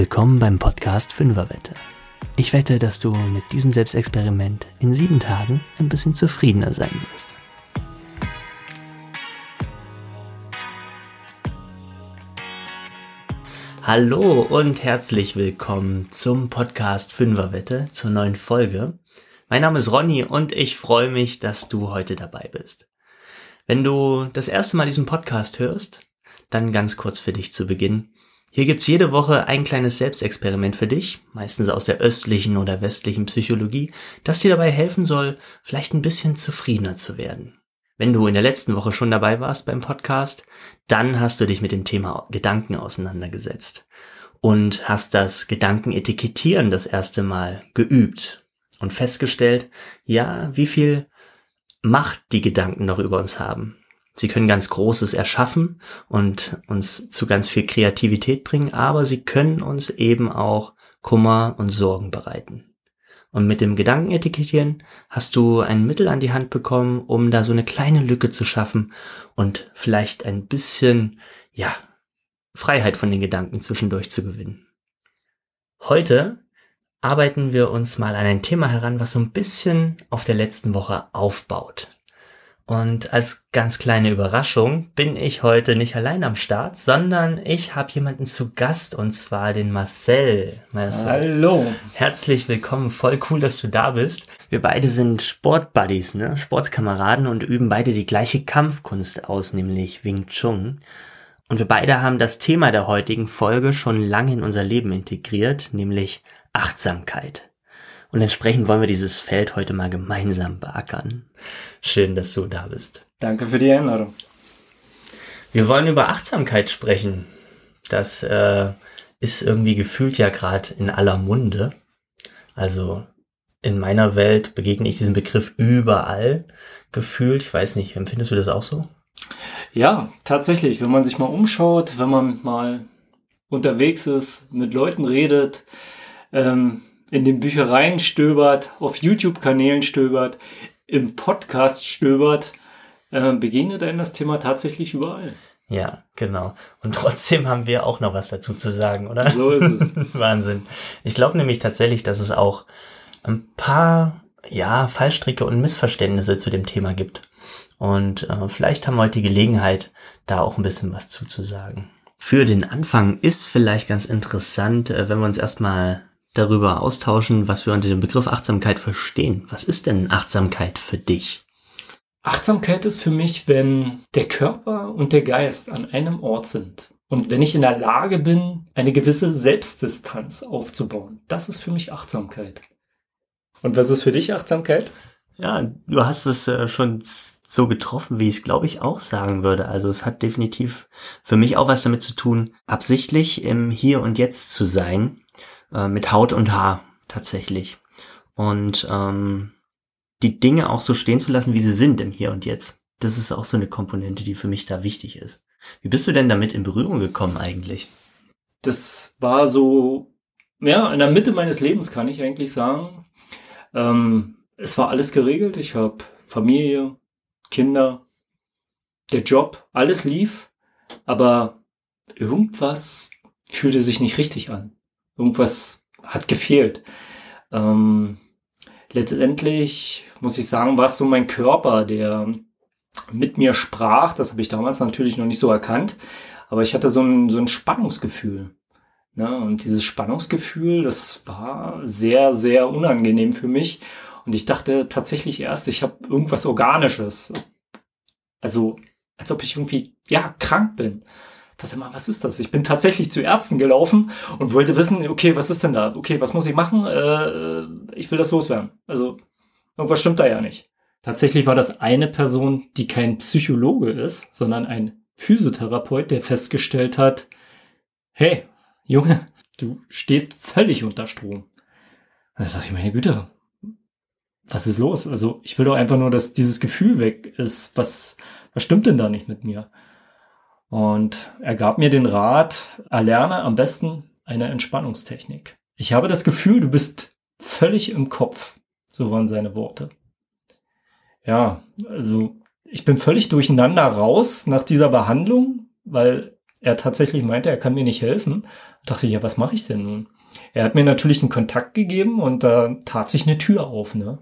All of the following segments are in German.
Willkommen beim Podcast Fünferwette. Ich wette, dass du mit diesem Selbstexperiment in sieben Tagen ein bisschen zufriedener sein wirst. Hallo und herzlich willkommen zum Podcast Fünferwette zur neuen Folge. Mein Name ist Ronny und ich freue mich, dass du heute dabei bist. Wenn du das erste Mal diesen Podcast hörst, dann ganz kurz für dich zu Beginn. Hier gibt's jede Woche ein kleines Selbstexperiment für dich, meistens aus der östlichen oder westlichen Psychologie, das dir dabei helfen soll, vielleicht ein bisschen zufriedener zu werden. Wenn du in der letzten Woche schon dabei warst beim Podcast, dann hast du dich mit dem Thema Gedanken auseinandergesetzt und hast das Gedankenetikettieren das erste Mal geübt und festgestellt, ja, wie viel Macht die Gedanken noch über uns haben. Sie können ganz Großes erschaffen und uns zu ganz viel Kreativität bringen, aber sie können uns eben auch Kummer und Sorgen bereiten. Und mit dem Gedankenetikettieren hast du ein Mittel an die Hand bekommen, um da so eine kleine Lücke zu schaffen und vielleicht ein bisschen, ja, Freiheit von den Gedanken zwischendurch zu gewinnen. Heute arbeiten wir uns mal an ein Thema heran, was so ein bisschen auf der letzten Woche aufbaut. Und als ganz kleine Überraschung bin ich heute nicht allein am Start, sondern ich habe jemanden zu Gast und zwar den Marcel. Marcel. Hallo. Herzlich willkommen, voll cool, dass du da bist. Wir beide sind Sportbuddies, ne? Sportskameraden und üben beide die gleiche Kampfkunst aus, nämlich Wing Chun. Und wir beide haben das Thema der heutigen Folge schon lange in unser Leben integriert, nämlich Achtsamkeit. Und entsprechend wollen wir dieses Feld heute mal gemeinsam beackern. Schön, dass du da bist. Danke für die Einladung. Wir wollen über Achtsamkeit sprechen. Das äh, ist irgendwie gefühlt ja gerade in aller Munde. Also in meiner Welt begegne ich diesem Begriff überall gefühlt. Ich weiß nicht, empfindest du das auch so? Ja, tatsächlich. Wenn man sich mal umschaut, wenn man mal unterwegs ist, mit Leuten redet, ähm, in den Büchereien stöbert, auf YouTube-Kanälen stöbert, im Podcast stöbert, äh, begegnet einem das Thema tatsächlich überall. Ja, genau. Und trotzdem haben wir auch noch was dazu zu sagen, oder? So ist es. Wahnsinn. Ich glaube nämlich tatsächlich, dass es auch ein paar, ja, Fallstricke und Missverständnisse zu dem Thema gibt. Und äh, vielleicht haben wir heute die Gelegenheit, da auch ein bisschen was zuzusagen. Für den Anfang ist vielleicht ganz interessant, äh, wenn wir uns erstmal darüber austauschen, was wir unter dem Begriff Achtsamkeit verstehen. Was ist denn Achtsamkeit für dich? Achtsamkeit ist für mich, wenn der Körper und der Geist an einem Ort sind. Und wenn ich in der Lage bin, eine gewisse Selbstdistanz aufzubauen. Das ist für mich Achtsamkeit. Und was ist für dich Achtsamkeit? Ja, du hast es äh, schon so getroffen, wie ich es, glaube ich, auch sagen würde. Also es hat definitiv für mich auch was damit zu tun, absichtlich im Hier und Jetzt zu sein äh, mit Haut und Haar tatsächlich. Und ähm, die Dinge auch so stehen zu lassen, wie sie sind im Hier und Jetzt. Das ist auch so eine Komponente, die für mich da wichtig ist. Wie bist du denn damit in Berührung gekommen eigentlich? Das war so, ja, in der Mitte meines Lebens kann ich eigentlich sagen. Ähm, es war alles geregelt. Ich habe Familie, Kinder, der Job, alles lief, aber irgendwas fühlte sich nicht richtig an. Irgendwas hat gefehlt. Ähm, letztendlich muss ich sagen, war es so mein Körper, der mit mir sprach. Das habe ich damals natürlich noch nicht so erkannt. Aber ich hatte so ein, so ein Spannungsgefühl. Ne? Und dieses Spannungsgefühl, das war sehr, sehr unangenehm für mich. Und ich dachte tatsächlich erst, ich habe irgendwas Organisches. Also, als ob ich irgendwie, ja, krank bin dachte mal, was ist das? Ich bin tatsächlich zu Ärzten gelaufen und wollte wissen, okay, was ist denn da? Okay, was muss ich machen? Äh, ich will das loswerden. Also irgendwas stimmt da ja nicht. Tatsächlich war das eine Person, die kein Psychologe ist, sondern ein Physiotherapeut, der festgestellt hat, hey, Junge, du stehst völlig unter Strom. Und da sag ich, meine Güte, was ist los? Also ich will doch einfach nur, dass dieses Gefühl weg ist. Was, was stimmt denn da nicht mit mir? Und er gab mir den Rat, erlerne am besten eine Entspannungstechnik. Ich habe das Gefühl, du bist völlig im Kopf. So waren seine Worte. Ja, also ich bin völlig durcheinander raus nach dieser Behandlung, weil er tatsächlich meinte, er kann mir nicht helfen. Da dachte ich, ja, was mache ich denn nun? Er hat mir natürlich einen Kontakt gegeben und da tat sich eine Tür auf, ne?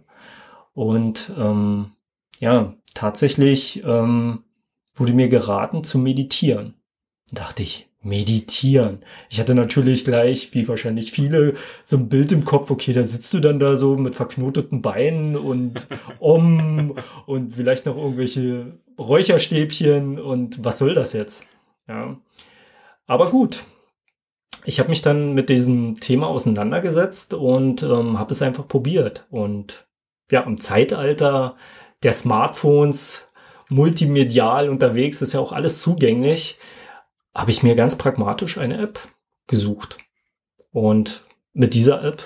Und ähm, ja, tatsächlich ähm, wurde mir geraten zu meditieren. Da dachte ich, meditieren. Ich hatte natürlich gleich, wie wahrscheinlich viele, so ein Bild im Kopf, okay, da sitzt du dann da so mit verknoteten Beinen und um und vielleicht noch irgendwelche Räucherstäbchen und was soll das jetzt? Ja. Aber gut, ich habe mich dann mit diesem Thema auseinandergesetzt und ähm, habe es einfach probiert. Und ja, im Zeitalter der Smartphones, multimedial unterwegs, ist ja auch alles zugänglich, habe ich mir ganz pragmatisch eine App gesucht. Und mit dieser App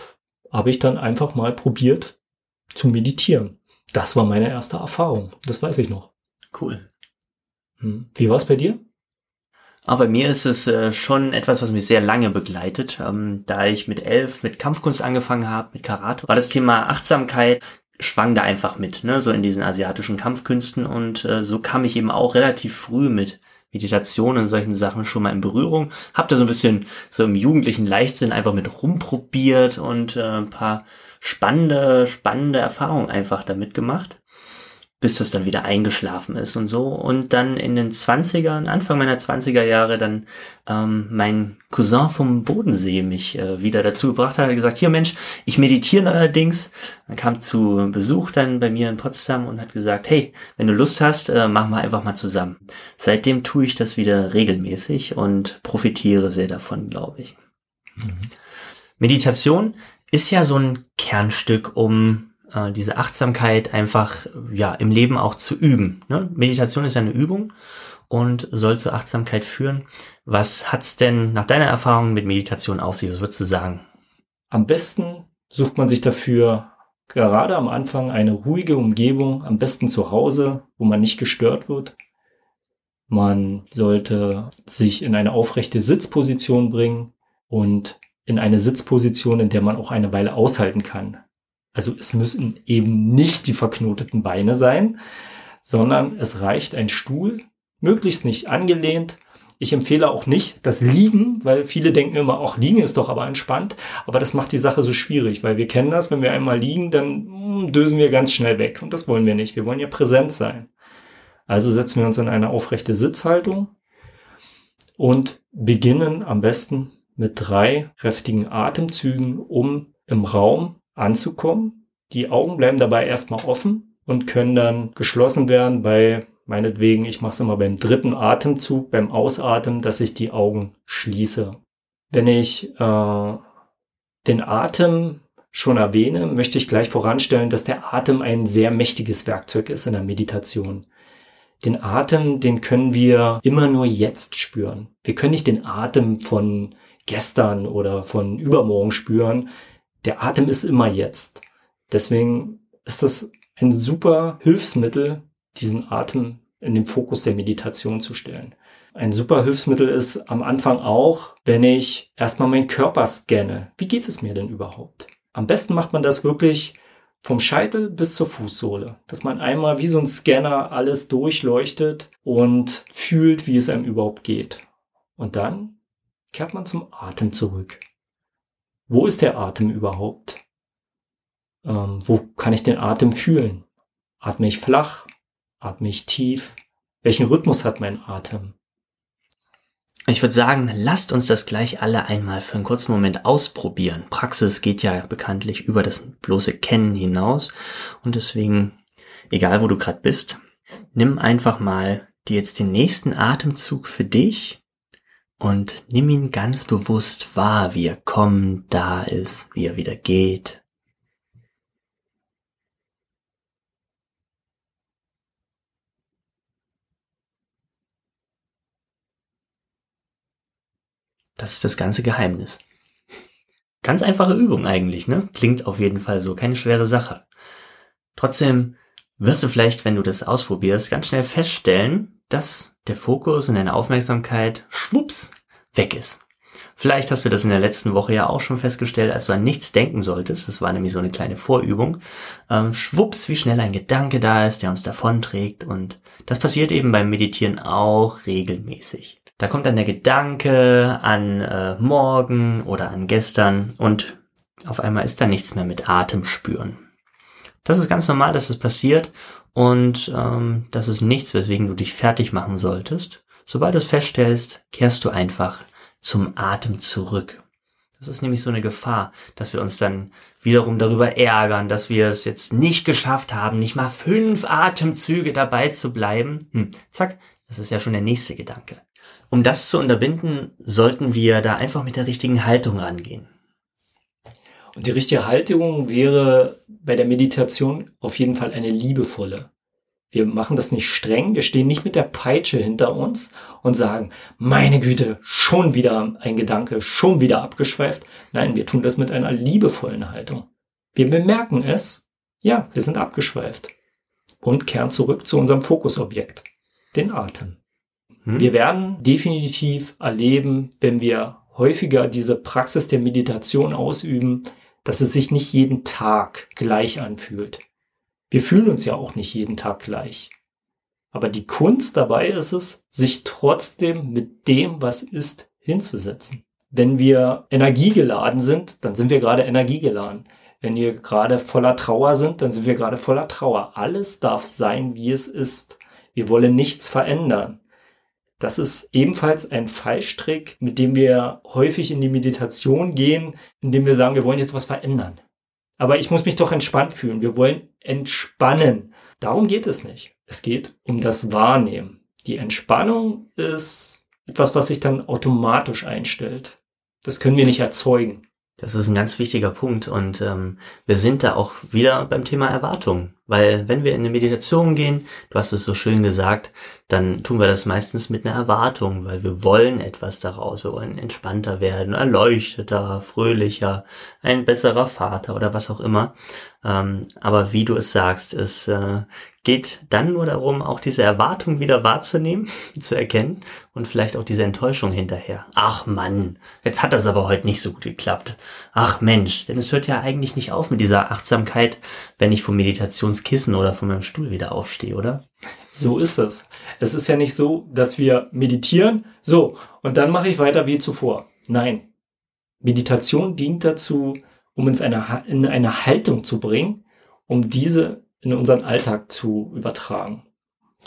habe ich dann einfach mal probiert zu meditieren. Das war meine erste Erfahrung. Das weiß ich noch. Cool. Hm. Wie war es bei dir? Aber bei mir ist es äh, schon etwas, was mich sehr lange begleitet. Ähm, da ich mit elf mit Kampfkunst angefangen habe, mit Karate, war das Thema Achtsamkeit schwang da einfach mit, ne, so in diesen asiatischen Kampfkünsten und äh, so kam ich eben auch relativ früh mit Meditation und solchen Sachen schon mal in Berührung. Hab da so ein bisschen so im jugendlichen Leichtsinn einfach mit rumprobiert und äh, ein paar spannende, spannende Erfahrungen einfach damit gemacht bis das dann wieder eingeschlafen ist und so. Und dann in den 20ern, Anfang meiner 20er Jahre, dann ähm, mein Cousin vom Bodensee mich äh, wieder dazu gebracht hat, hat gesagt, hier Mensch, ich meditiere allerdings. Dann kam zu Besuch dann bei mir in Potsdam und hat gesagt, hey, wenn du Lust hast, äh, machen wir einfach mal zusammen. Seitdem tue ich das wieder regelmäßig und profitiere sehr davon, glaube ich. Mhm. Meditation ist ja so ein Kernstück, um äh, diese Achtsamkeit einfach ja im Leben auch zu üben. Ne? Meditation ist ja eine Übung und soll zur Achtsamkeit führen. Was hat's denn nach deiner Erfahrung mit Meditation auf sich? Was würdest du sagen? Am besten sucht man sich dafür gerade am Anfang eine ruhige Umgebung, am besten zu Hause, wo man nicht gestört wird. Man sollte sich in eine aufrechte Sitzposition bringen und in eine Sitzposition, in der man auch eine Weile aushalten kann. Also es müssen eben nicht die verknoteten Beine sein, sondern es reicht ein Stuhl, möglichst nicht angelehnt. Ich empfehle auch nicht das Liegen, weil viele denken immer, auch Liegen ist doch aber entspannt. Aber das macht die Sache so schwierig, weil wir kennen das, wenn wir einmal liegen, dann hm, dösen wir ganz schnell weg. Und das wollen wir nicht. Wir wollen ja präsent sein. Also setzen wir uns in eine aufrechte Sitzhaltung und beginnen am besten mit drei kräftigen Atemzügen, um im Raum anzukommen. Die Augen bleiben dabei erstmal offen und können dann geschlossen werden bei meinetwegen, ich mache es immer beim dritten Atemzug, beim Ausatmen, dass ich die Augen schließe. Wenn ich äh, den Atem schon erwähne, möchte ich gleich voranstellen, dass der Atem ein sehr mächtiges Werkzeug ist in der Meditation. Den Atem, den können wir immer nur jetzt spüren. Wir können nicht den Atem von gestern oder von übermorgen spüren der Atem ist immer jetzt. Deswegen ist das ein super Hilfsmittel, diesen Atem in den Fokus der Meditation zu stellen. Ein super Hilfsmittel ist am Anfang auch, wenn ich erstmal meinen Körper scanne. Wie geht es mir denn überhaupt? Am besten macht man das wirklich vom Scheitel bis zur Fußsohle, dass man einmal wie so ein Scanner alles durchleuchtet und fühlt, wie es einem überhaupt geht. Und dann kehrt man zum Atem zurück. Wo ist der Atem überhaupt? Ähm, wo kann ich den Atem fühlen? Atme ich flach? Atme ich tief? Welchen Rhythmus hat mein Atem? Ich würde sagen, lasst uns das gleich alle einmal für einen kurzen Moment ausprobieren. Praxis geht ja bekanntlich über das bloße Kennen hinaus und deswegen, egal wo du gerade bist, nimm einfach mal dir jetzt den nächsten Atemzug für dich und nimm ihn ganz bewusst wahr, wie er kommt, da ist, wie er wieder geht. Das ist das ganze Geheimnis. Ganz einfache Übung eigentlich, ne? Klingt auf jeden Fall so, keine schwere Sache. Trotzdem wirst du vielleicht, wenn du das ausprobierst, ganz schnell feststellen, dass der Fokus und deine Aufmerksamkeit schwupps weg ist. Vielleicht hast du das in der letzten Woche ja auch schon festgestellt, als du an nichts denken solltest. Das war nämlich so eine kleine Vorübung. Ähm, schwupps, wie schnell ein Gedanke da ist, der uns davonträgt. Und das passiert eben beim Meditieren auch regelmäßig. Da kommt dann der Gedanke an äh, morgen oder an gestern und auf einmal ist da nichts mehr mit Atem spüren. Das ist ganz normal, dass es das passiert und ähm, das ist nichts, weswegen du dich fertig machen solltest. Sobald du es feststellst, kehrst du einfach zum Atem zurück. Das ist nämlich so eine Gefahr, dass wir uns dann wiederum darüber ärgern, dass wir es jetzt nicht geschafft haben, nicht mal fünf Atemzüge dabei zu bleiben. Hm, zack, das ist ja schon der nächste Gedanke. Um das zu unterbinden, sollten wir da einfach mit der richtigen Haltung rangehen. Und die richtige Haltung wäre bei der Meditation auf jeden Fall eine liebevolle. Wir machen das nicht streng, wir stehen nicht mit der Peitsche hinter uns und sagen, meine Güte, schon wieder ein Gedanke, schon wieder abgeschweift. Nein, wir tun das mit einer liebevollen Haltung. Wir bemerken es, ja, wir sind abgeschweift und kehren zurück zu unserem Fokusobjekt, den Atem. Hm? Wir werden definitiv erleben, wenn wir häufiger diese Praxis der Meditation ausüben, dass es sich nicht jeden Tag gleich anfühlt. Wir fühlen uns ja auch nicht jeden Tag gleich. Aber die Kunst dabei ist es, sich trotzdem mit dem, was ist, hinzusetzen. Wenn wir energiegeladen sind, dann sind wir gerade energiegeladen. Wenn wir gerade voller Trauer sind, dann sind wir gerade voller Trauer. Alles darf sein, wie es ist. Wir wollen nichts verändern. Das ist ebenfalls ein Fallstrick, mit dem wir häufig in die Meditation gehen, indem wir sagen, wir wollen jetzt was verändern. Aber ich muss mich doch entspannt fühlen. Wir wollen entspannen. Darum geht es nicht. Es geht um das Wahrnehmen. Die Entspannung ist etwas, was sich dann automatisch einstellt. Das können wir nicht erzeugen. Das ist ein ganz wichtiger Punkt und ähm, wir sind da auch wieder beim Thema Erwartung, weil wenn wir in eine Meditation gehen, du hast es so schön gesagt, dann tun wir das meistens mit einer Erwartung, weil wir wollen etwas daraus, wir wollen entspannter werden, erleuchteter, fröhlicher, ein besserer Vater oder was auch immer. Ähm, aber wie du es sagst, es äh, geht dann nur darum, auch diese Erwartung wieder wahrzunehmen, zu erkennen und vielleicht auch diese Enttäuschung hinterher. Ach Mann, jetzt hat das aber heute nicht so gut geklappt. Ach Mensch, denn es hört ja eigentlich nicht auf mit dieser Achtsamkeit, wenn ich vom Meditationskissen oder von meinem Stuhl wieder aufstehe, oder? So ist es. Es ist ja nicht so, dass wir meditieren, so, und dann mache ich weiter wie zuvor. Nein. Meditation dient dazu, um uns eine, in eine Haltung zu bringen, um diese in unseren Alltag zu übertragen.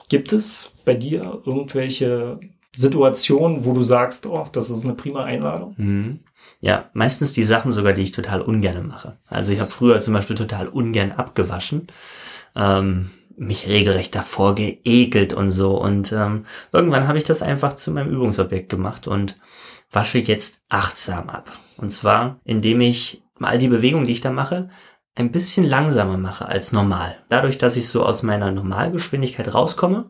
Gibt es bei dir irgendwelche Situationen, wo du sagst, oh, das ist eine prima Einladung? Mhm. Ja, meistens die Sachen sogar, die ich total ungern mache. Also ich habe früher zum Beispiel total ungern abgewaschen. Ähm, mich regelrecht davor geekelt und so. Und ähm, irgendwann habe ich das einfach zu meinem Übungsobjekt gemacht und wasche jetzt achtsam ab. Und zwar, indem ich all die Bewegungen, die ich da mache, ein bisschen langsamer mache als normal. Dadurch, dass ich so aus meiner Normalgeschwindigkeit rauskomme,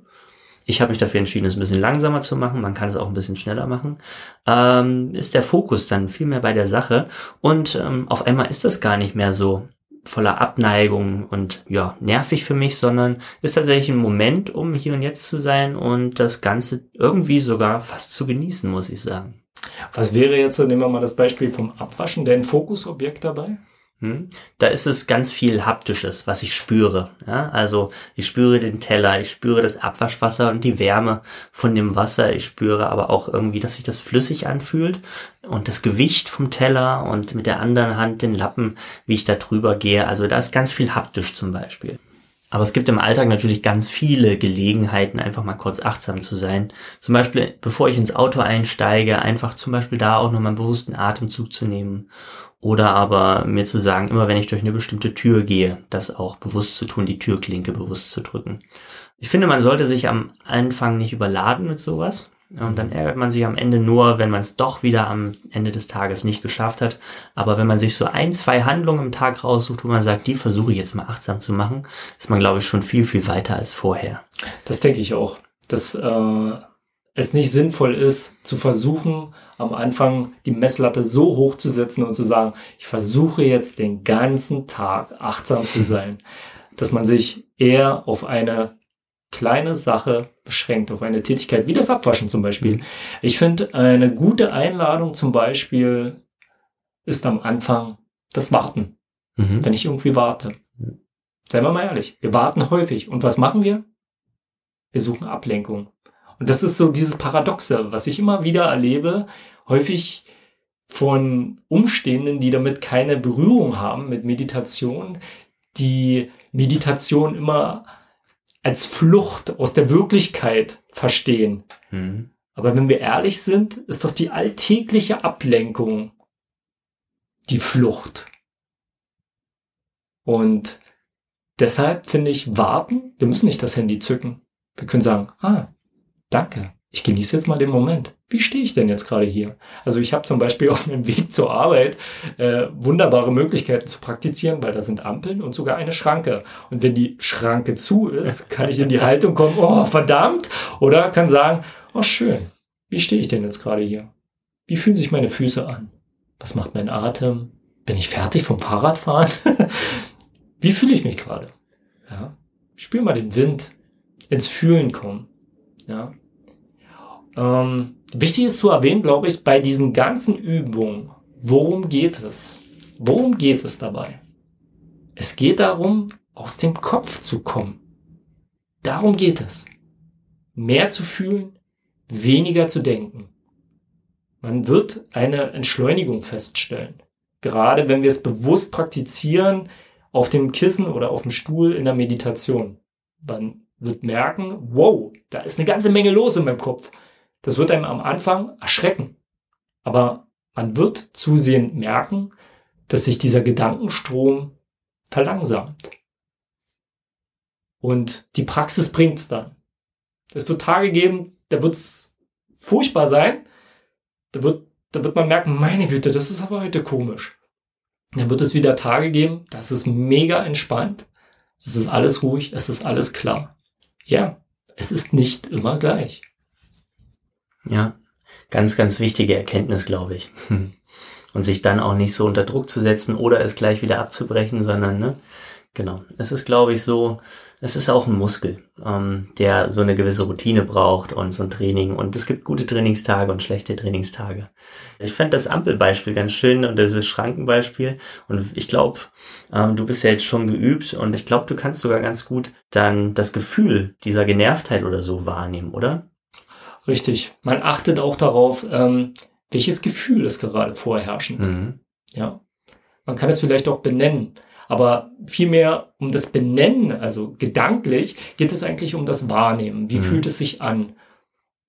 ich habe mich dafür entschieden, es ein bisschen langsamer zu machen, man kann es auch ein bisschen schneller machen, ähm, ist der Fokus dann viel mehr bei der Sache und ähm, auf einmal ist das gar nicht mehr so voller Abneigung und ja, nervig für mich, sondern ist tatsächlich ein Moment, um hier und jetzt zu sein und das Ganze irgendwie sogar fast zu genießen, muss ich sagen. Was wäre jetzt, nehmen wir mal das Beispiel vom Abwaschen, dein Fokusobjekt dabei? Hm? Da ist es ganz viel Haptisches, was ich spüre. Ja? Also ich spüre den Teller, ich spüre das Abwaschwasser und die Wärme von dem Wasser. Ich spüre aber auch irgendwie, dass sich das flüssig anfühlt und das Gewicht vom Teller und mit der anderen Hand den Lappen, wie ich da drüber gehe. Also da ist ganz viel haptisch zum Beispiel. Aber es gibt im Alltag natürlich ganz viele Gelegenheiten, einfach mal kurz achtsam zu sein. Zum Beispiel, bevor ich ins Auto einsteige, einfach zum Beispiel da auch nochmal einen bewussten Atemzug zu nehmen. Oder aber mir zu sagen, immer wenn ich durch eine bestimmte Tür gehe, das auch bewusst zu tun, die Türklinke bewusst zu drücken. Ich finde, man sollte sich am Anfang nicht überladen mit sowas. Und dann ärgert man sich am Ende nur, wenn man es doch wieder am Ende des Tages nicht geschafft hat. Aber wenn man sich so ein, zwei Handlungen im Tag raussucht, wo man sagt, die versuche ich jetzt mal achtsam zu machen, ist man, glaube ich, schon viel, viel weiter als vorher. Das denke ich auch. Dass äh, es nicht sinnvoll ist, zu versuchen, am Anfang die Messlatte so hoch zu setzen und zu sagen, ich versuche jetzt den ganzen Tag achtsam zu sein, dass man sich eher auf eine kleine Sache beschränkt, auf eine Tätigkeit, wie das Abwaschen zum Beispiel. Ich finde, eine gute Einladung zum Beispiel ist am Anfang das Warten. Mhm. Wenn ich irgendwie warte. Seien wir mal ehrlich, wir warten häufig. Und was machen wir? Wir suchen Ablenkung. Und das ist so dieses Paradoxe, was ich immer wieder erlebe, häufig von Umstehenden, die damit keine Berührung haben mit Meditation, die Meditation immer als Flucht aus der Wirklichkeit verstehen. Mhm. Aber wenn wir ehrlich sind, ist doch die alltägliche Ablenkung die Flucht. Und deshalb finde ich, warten, wir müssen nicht das Handy zücken. Wir können sagen, ah, danke, ich genieße jetzt mal den Moment. Wie stehe ich denn jetzt gerade hier? Also ich habe zum Beispiel auf meinem Weg zur Arbeit äh, wunderbare Möglichkeiten zu praktizieren, weil da sind Ampeln und sogar eine Schranke. Und wenn die Schranke zu ist, kann ich in die Haltung kommen, oh verdammt, oder kann sagen, oh schön, wie stehe ich denn jetzt gerade hier? Wie fühlen sich meine Füße an? Was macht mein Atem? Bin ich fertig vom Fahrradfahren? wie fühle ich mich gerade? Ja, spür mal den Wind, ins Fühlen kommen. Ja, ähm, wichtig ist zu erwähnen, glaube ich, bei diesen ganzen Übungen, worum geht es? Worum geht es dabei? Es geht darum, aus dem Kopf zu kommen. Darum geht es. Mehr zu fühlen, weniger zu denken. Man wird eine Entschleunigung feststellen. Gerade wenn wir es bewusst praktizieren, auf dem Kissen oder auf dem Stuhl in der Meditation. Man wird merken, wow, da ist eine ganze Menge los in meinem Kopf. Das wird einem am Anfang erschrecken. Aber man wird zusehend merken, dass sich dieser Gedankenstrom verlangsamt. Und die Praxis bringt es dann. Es wird Tage geben, da wird es furchtbar sein. Da wird, da wird man merken, meine Güte, das ist aber heute komisch. Dann wird es wieder Tage geben, das ist mega entspannt. Es ist alles ruhig, es ist alles klar. Ja, es ist nicht immer gleich. Ja, ganz, ganz wichtige Erkenntnis, glaube ich. Und sich dann auch nicht so unter Druck zu setzen oder es gleich wieder abzubrechen, sondern, ne, genau. Es ist, glaube ich, so, es ist auch ein Muskel, ähm, der so eine gewisse Routine braucht und so ein Training. Und es gibt gute Trainingstage und schlechte Trainingstage. Ich fand das Ampelbeispiel ganz schön und das ist Schrankenbeispiel. Und ich glaube, ähm, du bist ja jetzt schon geübt und ich glaube, du kannst sogar ganz gut dann das Gefühl dieser Genervtheit oder so wahrnehmen, oder? Richtig. Man achtet auch darauf, ähm, welches Gefühl ist gerade vorherrschend. Mhm. Ja. Man kann es vielleicht auch benennen. Aber vielmehr um das Benennen, also gedanklich, geht es eigentlich um das Wahrnehmen. Wie mhm. fühlt es sich an?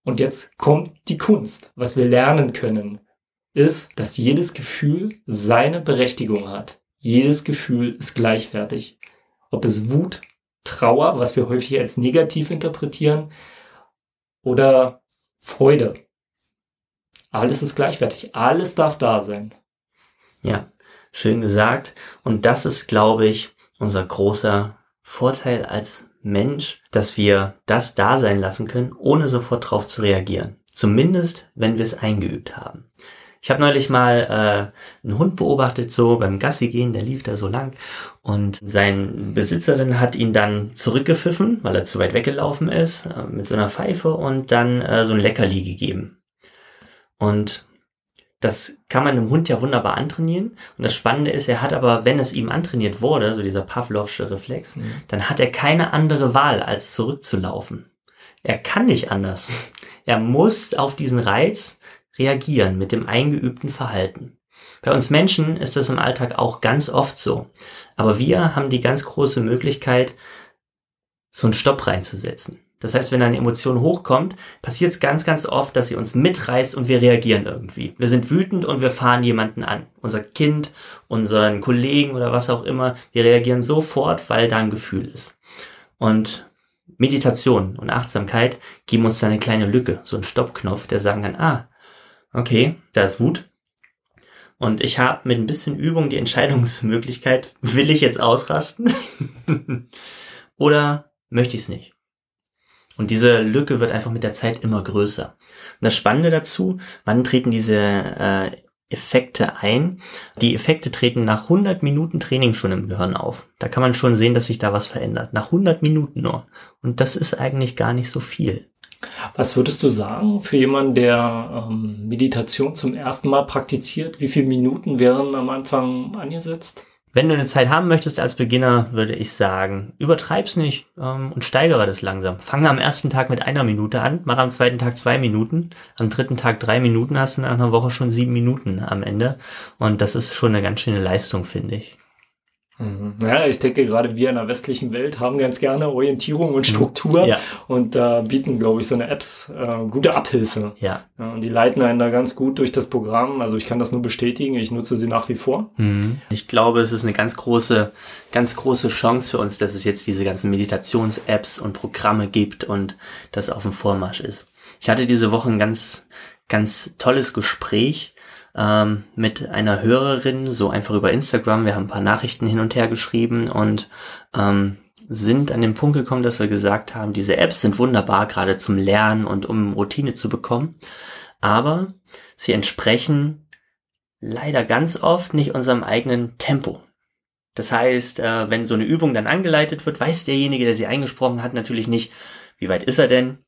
Und jetzt kommt die Kunst. Was wir lernen können, ist, dass jedes Gefühl seine Berechtigung hat. Jedes Gefühl ist gleichwertig. Ob es Wut, Trauer, was wir häufig als negativ interpretieren, oder Freude. Alles ist gleichwertig. Alles darf da sein. Ja, schön gesagt. Und das ist, glaube ich, unser großer Vorteil als Mensch, dass wir das da sein lassen können, ohne sofort drauf zu reagieren. Zumindest, wenn wir es eingeübt haben. Ich habe neulich mal äh, einen Hund beobachtet, so beim Gassi gehen, der lief da so lang und sein Besitzerin hat ihn dann zurückgepfiffen, weil er zu weit weggelaufen ist, äh, mit so einer Pfeife und dann äh, so ein Leckerli gegeben. Und das kann man dem Hund ja wunderbar antrainieren. Und das Spannende ist, er hat aber, wenn es ihm antrainiert wurde, so dieser Pavlovsche Reflex, mhm. dann hat er keine andere Wahl, als zurückzulaufen. Er kann nicht anders. Er muss auf diesen Reiz reagieren mit dem eingeübten Verhalten. Bei uns Menschen ist das im Alltag auch ganz oft so. Aber wir haben die ganz große Möglichkeit, so einen Stopp reinzusetzen. Das heißt, wenn eine Emotion hochkommt, passiert es ganz, ganz oft, dass sie uns mitreißt und wir reagieren irgendwie. Wir sind wütend und wir fahren jemanden an. Unser Kind, unseren Kollegen oder was auch immer. Wir reagieren sofort, weil da ein Gefühl ist. Und Meditation und Achtsamkeit geben uns da eine kleine Lücke, so einen Stoppknopf, der sagen kann, ah, okay, da ist Wut. Und ich habe mit ein bisschen Übung die Entscheidungsmöglichkeit, will ich jetzt ausrasten oder möchte ich es nicht? Und diese Lücke wird einfach mit der Zeit immer größer. Und das Spannende dazu, wann treten diese äh, Effekte ein? Die Effekte treten nach 100 Minuten Training schon im Gehirn auf. Da kann man schon sehen, dass sich da was verändert. Nach 100 Minuten nur. Und das ist eigentlich gar nicht so viel. Was würdest du sagen für jemanden, der ähm, Meditation zum ersten Mal praktiziert? Wie viele Minuten wären am Anfang angesetzt? wenn du eine Zeit haben möchtest als Beginner, würde ich sagen, übertreib's nicht ähm, und steigere das langsam. Fange am ersten Tag mit einer Minute an, mach am zweiten Tag zwei Minuten, am dritten Tag drei Minuten, hast du in einer Woche schon sieben Minuten am Ende. Und das ist schon eine ganz schöne Leistung, finde ich. Mhm. Ja, ich denke, gerade wir in der westlichen Welt haben ganz gerne Orientierung und mhm. Struktur ja. und da äh, bieten, glaube ich, so eine Apps äh, gute Abhilfe. Ja. ja. Und die leiten einen da ganz gut durch das Programm. Also ich kann das nur bestätigen. Ich nutze sie nach wie vor. Mhm. Ich glaube, es ist eine ganz große, ganz große Chance für uns, dass es jetzt diese ganzen Meditations-Apps und Programme gibt und das auf dem Vormarsch ist. Ich hatte diese Woche ein ganz, ganz tolles Gespräch ähm, mit einer Hörerin, so einfach über Instagram. Wir haben ein paar Nachrichten hin und her geschrieben und ähm, sind an den Punkt gekommen, dass wir gesagt haben, diese Apps sind wunderbar, gerade zum Lernen und um Routine zu bekommen. Aber sie entsprechen leider ganz oft nicht unserem eigenen Tempo. Das heißt, äh, wenn so eine Übung dann angeleitet wird, weiß derjenige, der sie eingesprochen hat, natürlich nicht, wie weit ist er denn?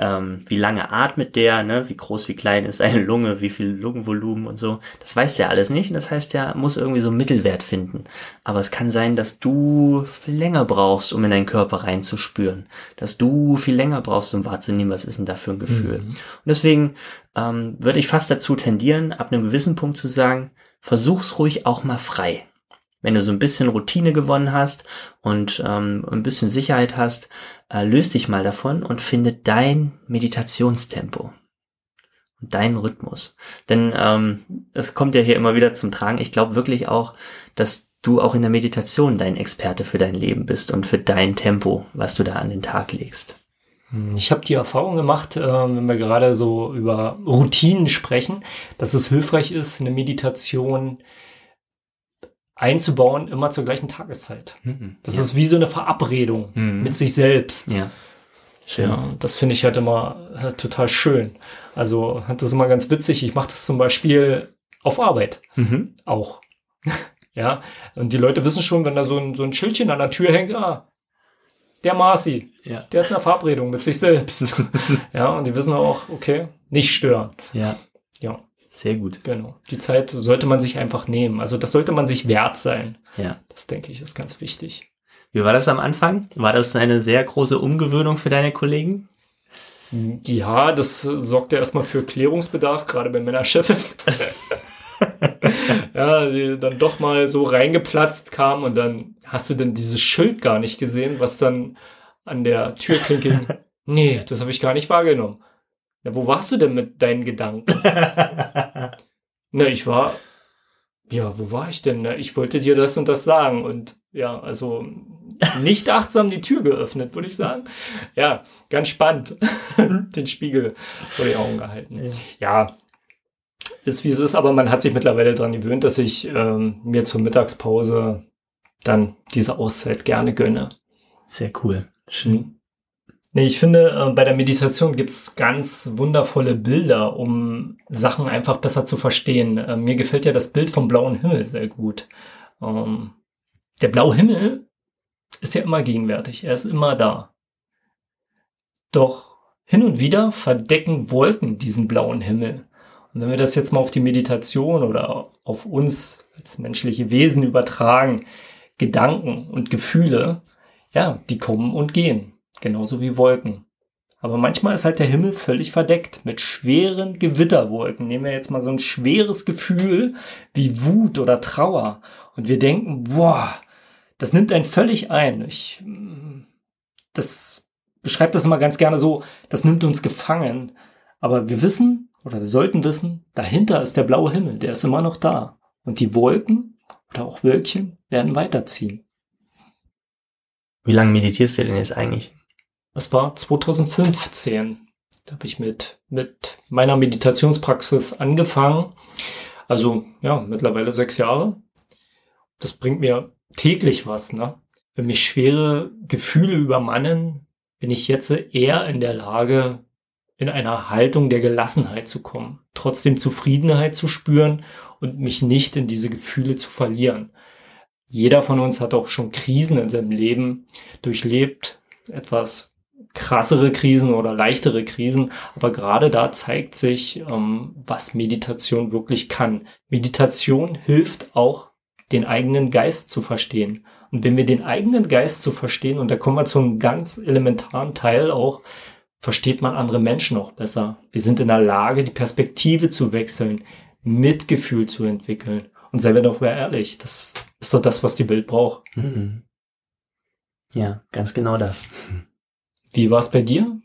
Ähm, wie lange atmet der, ne? wie groß, wie klein ist seine Lunge, wie viel Lungenvolumen und so. Das weiß der alles nicht. Und das heißt, der muss irgendwie so einen Mittelwert finden. Aber es kann sein, dass du viel länger brauchst, um in deinen Körper reinzuspüren. Dass du viel länger brauchst, um wahrzunehmen, was ist denn da für ein Gefühl. Mhm. Und deswegen ähm, würde ich fast dazu tendieren, ab einem gewissen Punkt zu sagen, versuch's ruhig auch mal frei. Wenn du so ein bisschen Routine gewonnen hast und ähm, ein bisschen Sicherheit hast, äh, löst dich mal davon und finde dein Meditationstempo und deinen Rhythmus. Denn ähm, es kommt ja hier immer wieder zum Tragen. Ich glaube wirklich auch, dass du auch in der Meditation dein Experte für dein Leben bist und für dein Tempo, was du da an den Tag legst. Ich habe die Erfahrung gemacht, äh, wenn wir gerade so über Routinen sprechen, dass es hilfreich ist, eine Meditation einzubauen, immer zur gleichen Tageszeit. Mhm, das ja. ist wie so eine Verabredung mhm. mit sich selbst. Ja. Schön. Ja, das finde ich halt immer äh, total schön. Also das ist immer ganz witzig. Ich mache das zum Beispiel auf Arbeit mhm. auch. ja, und die Leute wissen schon, wenn da so ein, so ein Schildchen an der Tür hängt, ah, der Marci, ja. der hat eine Verabredung mit sich selbst. ja, und die wissen auch, okay, nicht stören. Ja. Ja. Sehr gut. Genau. Die Zeit sollte man sich einfach nehmen. Also das sollte man sich wert sein. Ja. Das denke ich ist ganz wichtig. Wie war das am Anfang? War das eine sehr große Umgewöhnung für deine Kollegen? Ja, das sorgte erstmal für Klärungsbedarf, gerade bei meiner Chefin. ja, die dann doch mal so reingeplatzt kam und dann hast du denn dieses Schild gar nicht gesehen, was dann an der Türklinke hing. Nee, das habe ich gar nicht wahrgenommen. Na, wo warst du denn mit deinen Gedanken? Na, ich war, ja, wo war ich denn? Na, ich wollte dir das und das sagen und ja, also nicht achtsam die Tür geöffnet, würde ich sagen. Ja, ganz spannend. Den Spiegel vor die Augen gehalten. Ja. ist wie es ist, aber man hat sich mittlerweile daran gewöhnt, dass ich ähm, mir zur Mittagspause dann diese Auszeit gerne gönne. Sehr cool. Schön. Nee, ich finde, äh, bei der Meditation gibt's ganz wundervolle Bilder, um Sachen einfach besser zu verstehen. Äh, mir gefällt ja das Bild vom blauen Himmel sehr gut. Ähm, der blaue Himmel ist ja immer gegenwärtig, er ist immer da. Doch hin und wieder verdecken Wolken diesen blauen Himmel. Und wenn wir das jetzt mal auf die Meditation oder auf uns als menschliche Wesen übertragen, Gedanken und Gefühle, ja, die kommen und gehen. Genauso wie Wolken. Aber manchmal ist halt der Himmel völlig verdeckt mit schweren Gewitterwolken. Nehmen wir jetzt mal so ein schweres Gefühl wie Wut oder Trauer. Und wir denken, boah, das nimmt einen völlig ein. Ich, das beschreibt das immer ganz gerne so, das nimmt uns gefangen. Aber wir wissen oder wir sollten wissen, dahinter ist der blaue Himmel, der ist immer noch da. Und die Wolken oder auch Wölkchen werden weiterziehen. Wie lange meditierst du denn jetzt eigentlich? Das war 2015. Da habe ich mit, mit meiner Meditationspraxis angefangen. Also ja, mittlerweile sechs Jahre. Das bringt mir täglich was. Ne? Wenn mich schwere Gefühle übermannen, bin ich jetzt eher in der Lage, in einer Haltung der Gelassenheit zu kommen, trotzdem Zufriedenheit zu spüren und mich nicht in diese Gefühle zu verlieren. Jeder von uns hat auch schon Krisen in seinem Leben durchlebt, etwas krassere Krisen oder leichtere Krisen, aber gerade da zeigt sich, ähm, was Meditation wirklich kann. Meditation hilft auch den eigenen Geist zu verstehen. Und wenn wir den eigenen Geist zu verstehen, und da kommen wir zum ganz elementaren Teil auch, versteht man andere Menschen auch besser. Wir sind in der Lage, die Perspektive zu wechseln, Mitgefühl zu entwickeln. Und seien wir doch mal ehrlich, das ist doch das, was die Welt braucht. Mhm. Ja, ganz genau das. Wie war es bei dir?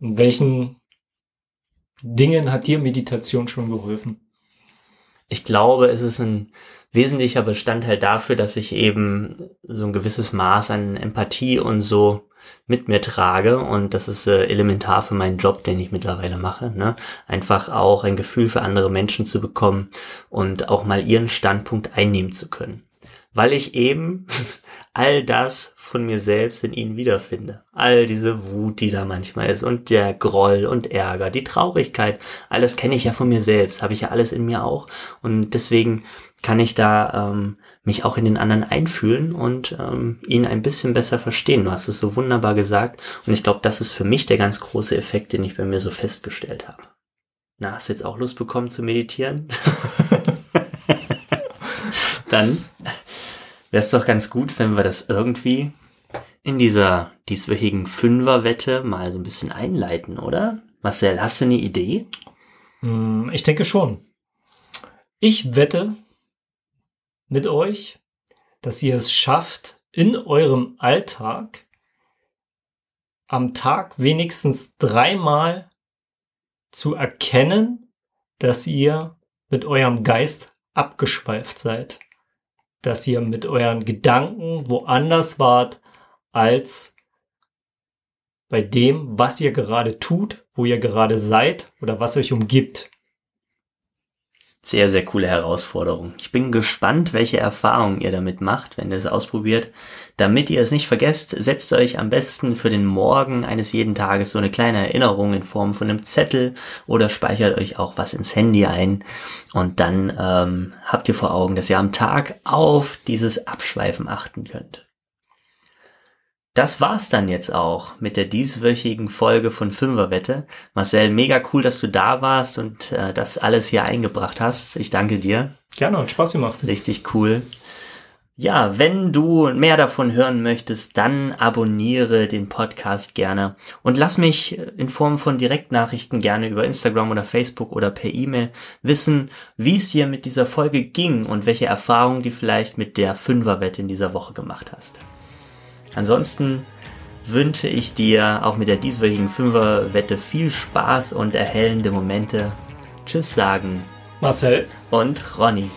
In welchen Dingen hat dir Meditation schon geholfen? Ich glaube, es ist ein wesentlicher Bestandteil dafür, dass ich eben so ein gewisses Maß an Empathie und so mit mir trage und das ist äh, elementar für meinen Job, den ich mittlerweile mache. Ne? Einfach auch ein Gefühl für andere Menschen zu bekommen und auch mal ihren Standpunkt einnehmen zu können. Weil ich eben all das von mir selbst in ihnen wiederfinde. All diese Wut, die da manchmal ist und der Groll und Ärger, die Traurigkeit, alles kenne ich ja von mir selbst, habe ich ja alles in mir auch und deswegen kann ich da ähm, mich auch in den anderen einfühlen und ähm, ihn ein bisschen besser verstehen. Du hast es so wunderbar gesagt und ich glaube, das ist für mich der ganz große Effekt, den ich bei mir so festgestellt habe. Na, hast du jetzt auch Lust bekommen zu meditieren? Dann wäre es doch ganz gut, wenn wir das irgendwie in dieser dieswöchigen Fünferwette mal so ein bisschen einleiten, oder? Marcel, hast du eine Idee? Hm, ich denke schon. Ich wette, mit euch, dass ihr es schafft, in eurem Alltag am Tag wenigstens dreimal zu erkennen, dass ihr mit eurem Geist abgeschweift seid, dass ihr mit euren Gedanken woanders wart als bei dem, was ihr gerade tut, wo ihr gerade seid oder was euch umgibt. Sehr, sehr coole Herausforderung. Ich bin gespannt, welche Erfahrungen ihr damit macht, wenn ihr es ausprobiert. Damit ihr es nicht vergesst, setzt euch am besten für den Morgen eines jeden Tages so eine kleine Erinnerung in Form von einem Zettel oder speichert euch auch was ins Handy ein. Und dann ähm, habt ihr vor Augen, dass ihr am Tag auf dieses Abschweifen achten könnt. Das war's dann jetzt auch mit der dieswöchigen Folge von Fünferwette. Marcel, mega cool, dass du da warst und äh, das alles hier eingebracht hast. Ich danke dir. Gerne, hat Spaß gemacht. Richtig cool. Ja, wenn du mehr davon hören möchtest, dann abonniere den Podcast gerne und lass mich in Form von Direktnachrichten gerne über Instagram oder Facebook oder per E-Mail wissen, wie es dir mit dieser Folge ging und welche Erfahrungen du vielleicht mit der Fünferwette in dieser Woche gemacht hast. Ansonsten wünsche ich dir auch mit der dieswöchigen Fünferwette viel Spaß und erhellende Momente. Tschüss sagen. Marcel. Und Ronny.